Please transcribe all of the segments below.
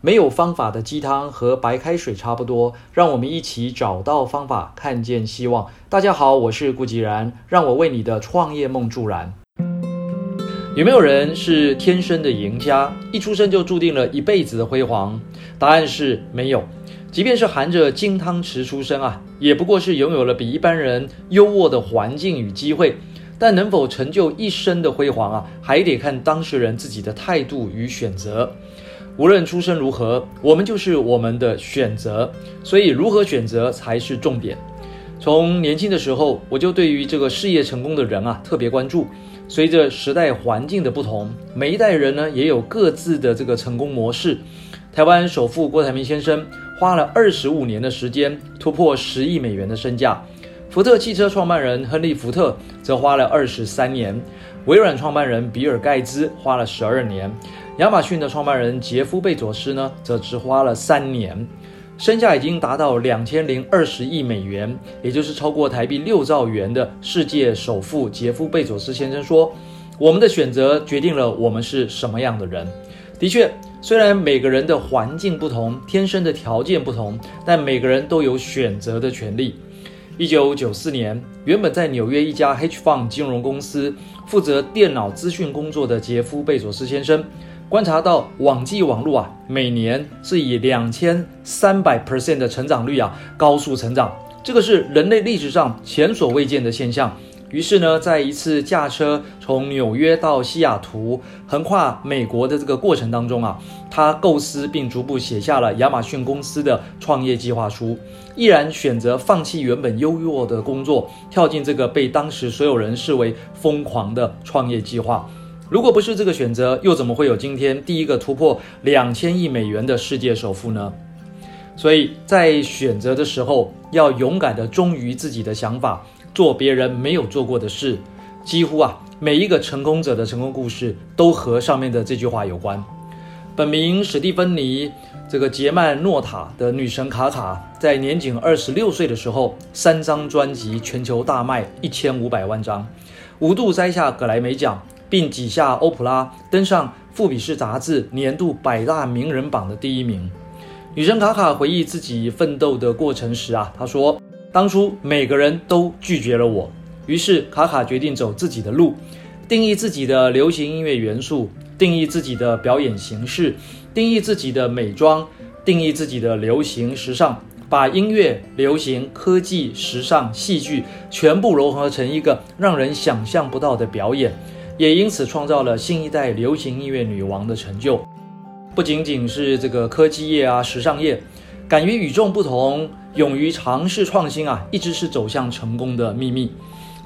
没有方法的鸡汤和白开水差不多，让我们一起找到方法，看见希望。大家好，我是顾吉然，让我为你的创业梦助燃。有没有人是天生的赢家，一出生就注定了一辈子的辉煌？答案是没有。即便是含着金汤匙出生啊，也不过是拥有了比一般人优渥的环境与机会。但能否成就一生的辉煌啊，还得看当事人自己的态度与选择。无论出身如何，我们就是我们的选择，所以如何选择才是重点。从年轻的时候，我就对于这个事业成功的人啊特别关注。随着时代环境的不同，每一代人呢也有各自的这个成功模式。台湾首富郭台铭先生花了二十五年的时间突破十亿美元的身价，福特汽车创办人亨利·福特则花了二十三年，微软创办人比尔·盖茨花了十二年。亚马逊的创办人杰夫·贝佐斯呢，则只花了三年，身价已经达到两千零二十亿美元，也就是超过台币六兆元的世界首富杰夫·贝佐斯先生说：“我们的选择决定了我们是什么样的人。”的确，虽然每个人的环境不同，天生的条件不同，但每个人都有选择的权利。一九九四年，原本在纽约一家 H fund 金融公司负责电脑资讯工作的杰夫·贝佐斯先生。观察到网际网络啊，每年是以两千三百 percent 的成长率啊，高速成长，这个是人类历史上前所未见的现象。于是呢，在一次驾车从纽约到西雅图，横跨美国的这个过程当中啊，他构思并逐步写下了亚马逊公司的创业计划书，毅然选择放弃原本优渥的工作，跳进这个被当时所有人视为疯狂的创业计划。如果不是这个选择，又怎么会有今天第一个突破两千亿美元的世界首富呢？所以在选择的时候，要勇敢的忠于自己的想法，做别人没有做过的事。几乎啊，每一个成功者的成功故事都和上面的这句话有关。本名史蒂芬妮，这个杰曼诺塔的女神卡卡，在年仅二十六岁的时候，三张专辑全球大卖一千五百万张，五度摘下格莱美奖。并挤下欧普拉，登上《富比士》杂志年度百大名人榜的第一名。女神卡卡回忆自己奋斗的过程时啊，她说：“当初每个人都拒绝了我，于是卡卡决定走自己的路，定义自己的流行音乐元素，定义自己的表演形式，定义自己的美妆，定义自己的流行时尚。”把音乐、流行、科技、时尚、戏剧全部融合成一个让人想象不到的表演。也因此创造了新一代流行音乐女王的成就，不仅仅是这个科技业啊、时尚业，敢于与众不同、勇于尝试创新啊，一直是走向成功的秘密。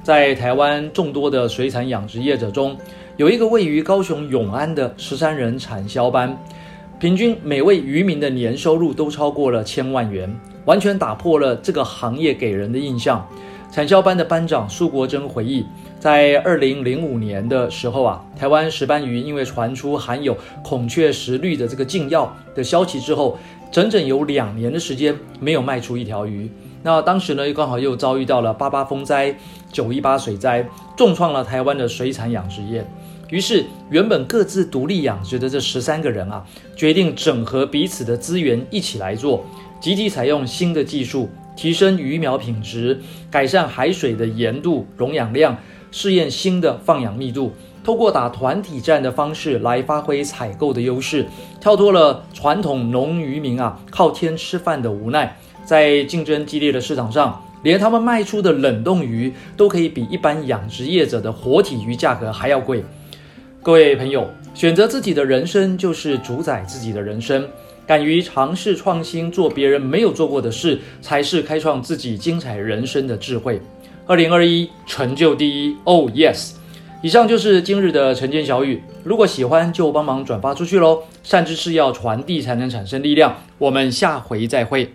在台湾众多的水产养殖业者中，有一个位于高雄永安的十三人产销班，平均每位渔民的年收入都超过了千万元，完全打破了这个行业给人的印象。产销班的班长苏国珍回忆。在二零零五年的时候啊，台湾石斑鱼因为传出含有孔雀石绿的这个禁药的消息之后，整整有两年的时间没有卖出一条鱼。那当时呢，又刚好又遭遇到了八八风灾、九一八水灾，重创了台湾的水产养殖业。于是，原本各自独立养殖的这十三个人啊，决定整合彼此的资源，一起来做，集体采用新的技术，提升鱼苗品质，改善海水的盐度、溶氧量。试验新的放养密度，透过打团体战的方式来发挥采购的优势，跳脱了传统农渔民啊靠天吃饭的无奈，在竞争激烈的市场上，连他们卖出的冷冻鱼都可以比一般养殖业者的活体鱼价格还要贵。各位朋友，选择自己的人生就是主宰自己的人生，敢于尝试创新，做别人没有做过的事，才是开创自己精彩人生的智慧。二零二一成就第一，Oh yes！以上就是今日的晨间小语，如果喜欢就帮忙转发出去喽。善知识要传递才能产生力量。我们下回再会。